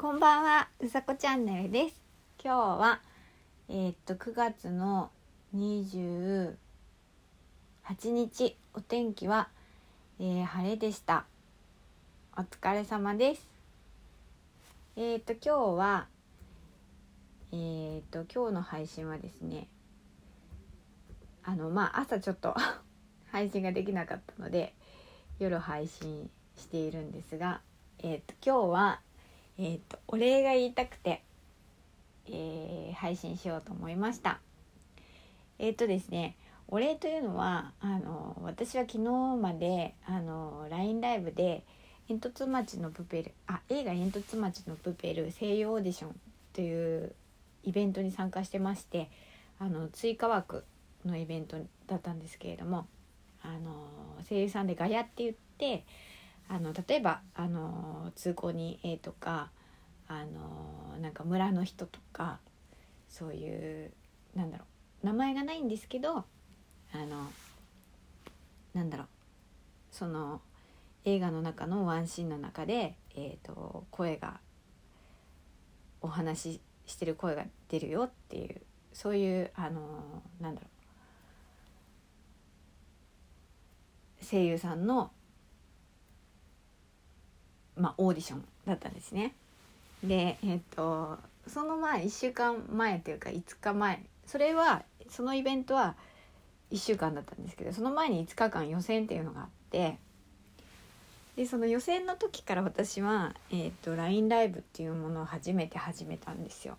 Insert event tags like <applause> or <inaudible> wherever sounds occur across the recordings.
こんばんは、うさこチャンネルです。今日は、えー、っと9月の28日、お天気は、えー、晴れでした。お疲れ様です。えー、っと今日は、えっと今日の配信はですね、あのまあ朝ちょっと <laughs> 配信ができなかったので夜配信しているんですが、えっと今日はえっ、ー、とお礼が言いたくて、えー、配信しようと思いました。えっ、ー、とですねお礼というのはあの私は昨日まであの LINE ライブで煙突町のプペルあ映画煙突町のプペル声優オーディションというイベントに参加してましてあの追加枠のイベントだったんですけれどもあの声優さんでガヤって言ってあの例えばあの通行に A とかあのなんか村の人とかそういうなんだろう名前がないんですけどあのなんだろうその映画の中のワンシーンの中で、えーと、声がお話ししてる声が出るよっていうそういうあのなんだろう声優さんのまあ、オーディションだったんですね。でえっとその前1週間前というか5日前それはそのイベントは1週間だったんですけどその前に5日間予選っていうのがあってでその予選の時から私は、えーと、LINE ライブっていうものを初めて始めたんですよ。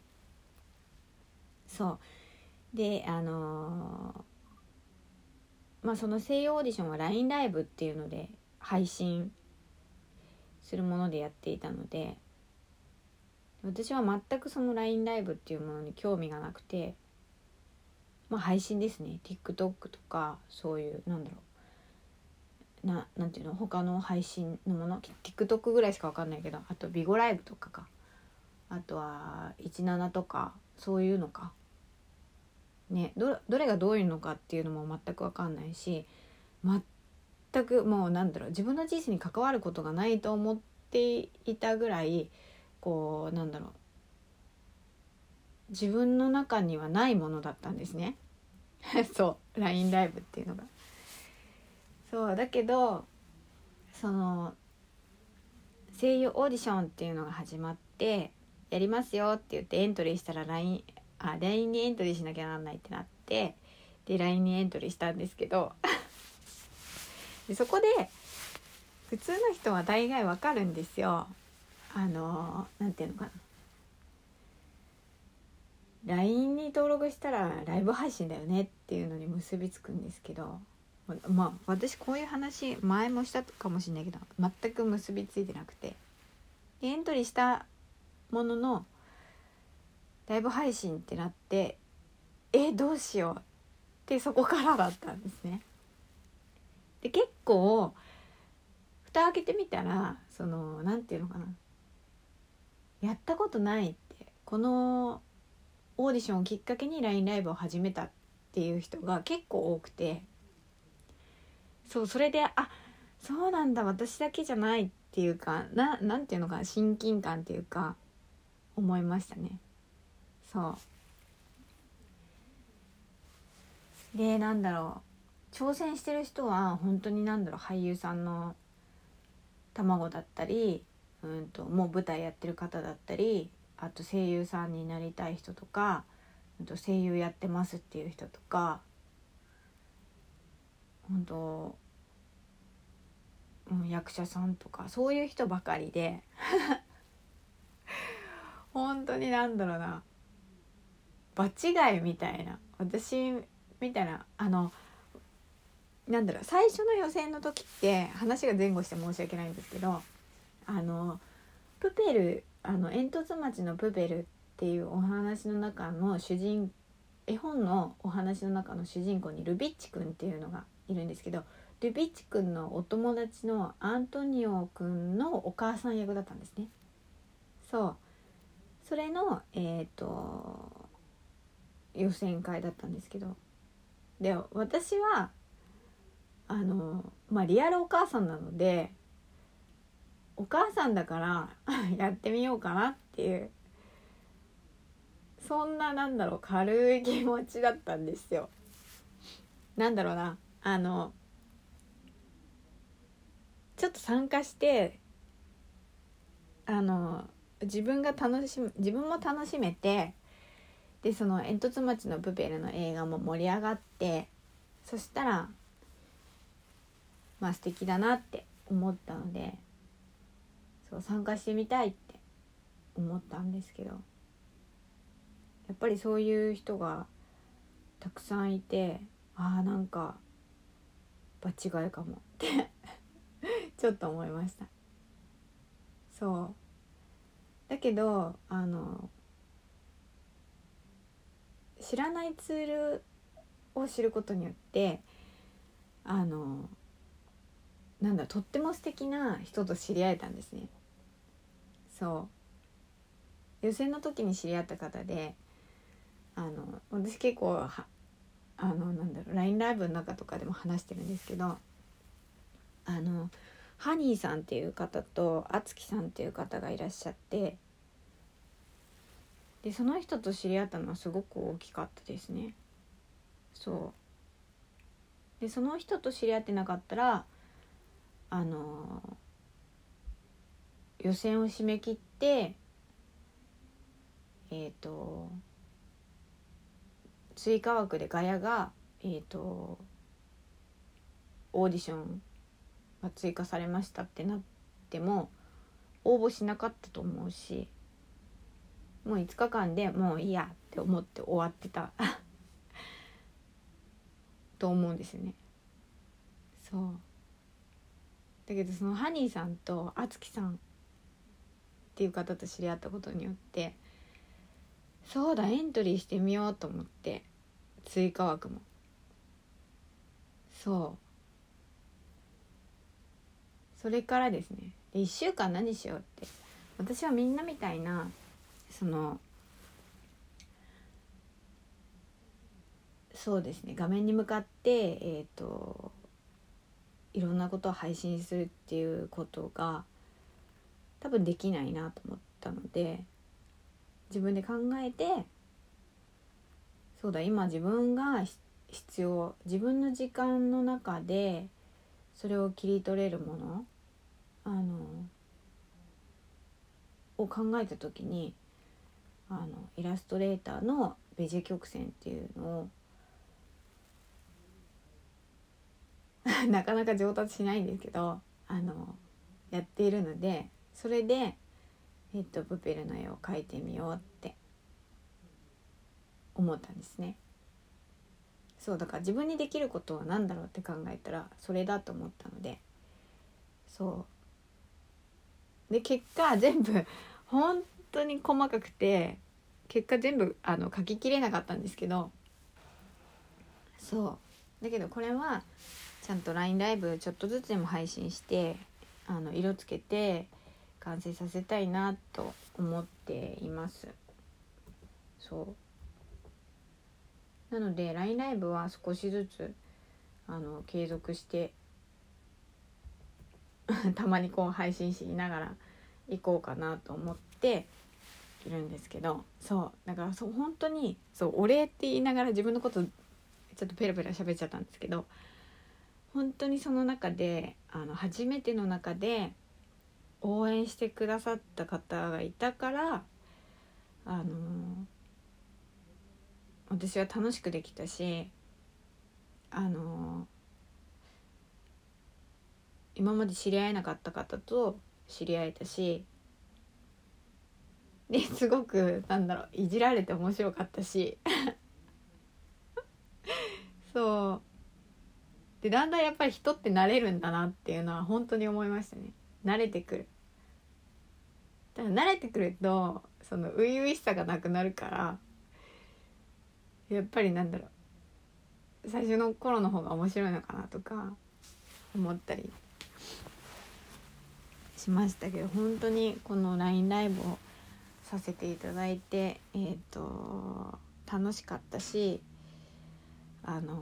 そうであのー、まあその声優オーディションは LINE ライブっていうので配信するものでやっていたので私は全くその LINE ライブっていうものに興味がなくてまあ配信ですね。TikTok とかそういうなんだろう。ななんていうの？他の配信のもの？TikTok ぐらいしか分かんないけどあとビゴライブとかか。あとは17とかそういうのか。ねどどれがどういうのかっていうのも全く分かんないし全くもうなんだろう。自分の人生に関わることがないと思っていたぐらいこうなんだろう。自分の中にはないものだったんですね。<laughs> そう。LINE ライブっていうのが。そう。だけどその声優オーディションっていうのが始まってやりますよって言ってエントリーしたら LINE あ LINE にエントリーしなきゃならないってなってで LINE にエントリーしたんですけどでそこで普通の人は大概わかるんですよあの何て言うのかな LINE に登録したらライブ配信だよねっていうのに結びつくんですけどまあ私こういう話前もしたかもしれないけど全く結びついてなくてエントリーしたもののライブ配信ってなってえどうしようってそこからだったんですね。で結構蓋開けてみたらその何て言うのかなやったことないってこのオーディションをきっかけに LINE ライブを始めたっていう人が結構多くてそうそれであそうなんだ私だけじゃないっていうかななんていうのか親近感っていうか思いましたね。そう。でなんだろう挑戦してる人は本当に何だろう俳優さんの卵だったり、うんと、もう舞台やってる方だったりあと声優さんになりたい人とか、うん、と声優やってますっていう人とか本当、うん、役者さんとかそういう人ばかりで <laughs> 本当になんだろうな場違いみたいな私みたいなあのなんだろう最初の予選の時って話が前後して申し訳ないんですけどあのプペルあの煙突町のプペルっていうお話の中の主人絵本のお話の中の主人公にルビッチくんっていうのがいるんですけどルビッチくんのお友達のアントニオくんのお母さん役だったんですね。そうそれのえっ、ー、と予選会だったんですけどで私はあのまあリアルお母さんなのでお母さんだから <laughs> やってみようかなっていうそんななんだろう軽い気持ちだったんですよ。なんだろうなあのちょっと参加してあの自分が楽しむ自分も楽しめてでその煙突町のプペルの映画も盛り上がってそしたらまあ素敵だなって思ったのでそう参加してみたいって思ったんですけどやっぱりそういう人がたくさんいてああなんか場違いかもって <laughs> ちょっと思いました。そう。だけどあの知らないツールを知ることによってあのなんだとっても素敵な人と知り合えたんですね。そう。予選の時に知り合った方であの私結構はあのなんだろう LINE ライブの中とかでも話してるんですけどあのハニーさんっていう方とあつきさんっていう方がいらっしゃってでその人と知り合ったのはすごく大きかったですね。そう。でその人と知り合ってなかったらあの予選を締め切ってえっ、ー、と追加枠でガヤがえっ、ー、とオーディションが追加されましたってなっても応募しなかったと思うしもう5日間でもういいやって思って終わってた <laughs> と思うんですよね。そう。だけどそのハニーさんとあつきさんっていう方と知り合ったことによってそうだエントリーしてみようと思って追加枠も。そう。それからですねで1週間何しようって私はみんなみたいなそのそうですね画面に向かってえっ、ー、といろんなことを配信するっていうことが多分できないなと思ったので自分で考えてそうだ今自分が必要自分の時間の中でそれを切り取れるものあのを考えた時にあのイラストレーターのベジ曲線っていうのを <laughs> なかなか上達しないんですけどあのやっているのでそれで、えっと、プペルの絵を描いてみようって思ったんですね。そうだから自分にできることは何だろうって考えたらそれだと思ったので。そう。で結果全部本当に細かくて結果全部あの書ききれなかったんですけど。そう。だけどこれはちゃんと LINE ライブちょっとずつでも配信してあの色つけて完成させたいなと思っています。そう。なので LINE ライブは少しずつあの継続して <laughs> たまにこう配信しながら行こうかなと思っているんですけどそう。だからそう本当にそうお礼って言いながら自分のことちょっとペラペラ喋っちゃったんですけど本当にその中であの初めての中で応援してくださった方がいたからあの私は楽しくできたしあの今まで知り合えなかった方と知り合えたしですごくなんだろういじられて面白かったし。<laughs> そう。でだんだんやっぱり人って慣れるんだなっていうのは本当に思いましたね。慣れてくる。ただ慣れてくるとその初々しさがなくなるからやっぱりなんだろう。最初の頃の方が面白いのかなとか思ったりしましたけど本当にこの LINE ライブをさせていただいてえっ、ー、と楽しかったしあの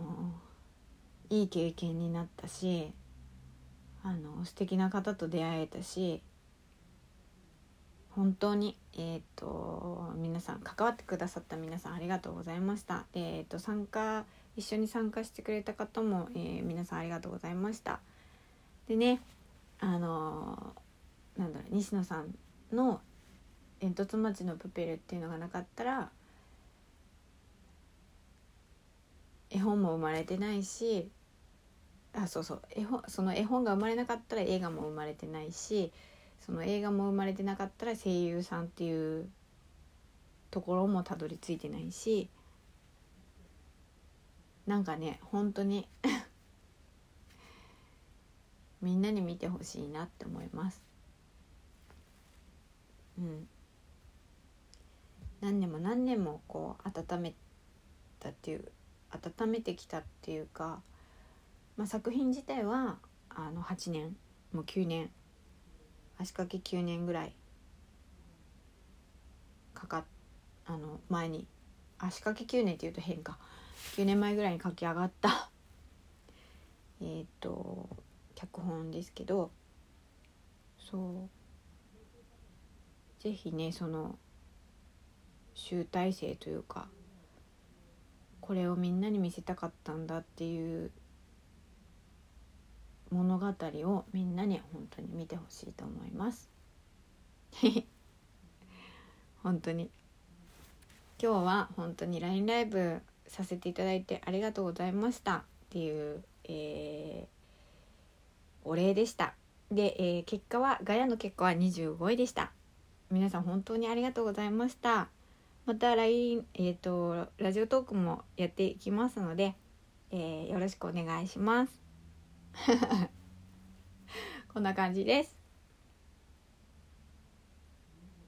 いい経験になったしあの素敵な方と出会えたし本当にえっ、と皆さん関わってくださった皆さんありがとうございました、えー、と参加一緒に参加してくれた方も、えー、皆さんありがとうございました。でねあのー、なんだろう西野さんの「煙突町のプペル」っていうのがなかったら絵本も生まれてないしあそうそう。絵本その絵本が生まれなかったら映画も生まれてないしその映画も生まれてなかったら声優さんっていうところもたどり着いてないしなんかね本当に <laughs> みんなに見てほしいなって思います。うん。何年も何年もこう温めたっていう温めてきたっていうか、まあ、作品自体はあの8年もう9年足掛け9年ぐらいかかあの前に足掛け9年っていうと変か。9年前ぐらいに書き上がった。<laughs> えっと脚本ですけどそう。是非ねその集大成というかこれをみんなに見せたかったんだっていう物語をみんなに本当に見てほしいと思います。<laughs> 本当に。今日は本当に LINE ライブさせていただいてありがとうございましたっていう、えー、お礼でした。で、えー、結果はガヤの結果は25位でした。皆さん本当にありがとうございました。また LINE えっ、ー、とラジオトークもやっていきますので、えー、よろしくお願いします。<laughs> こんな感じです。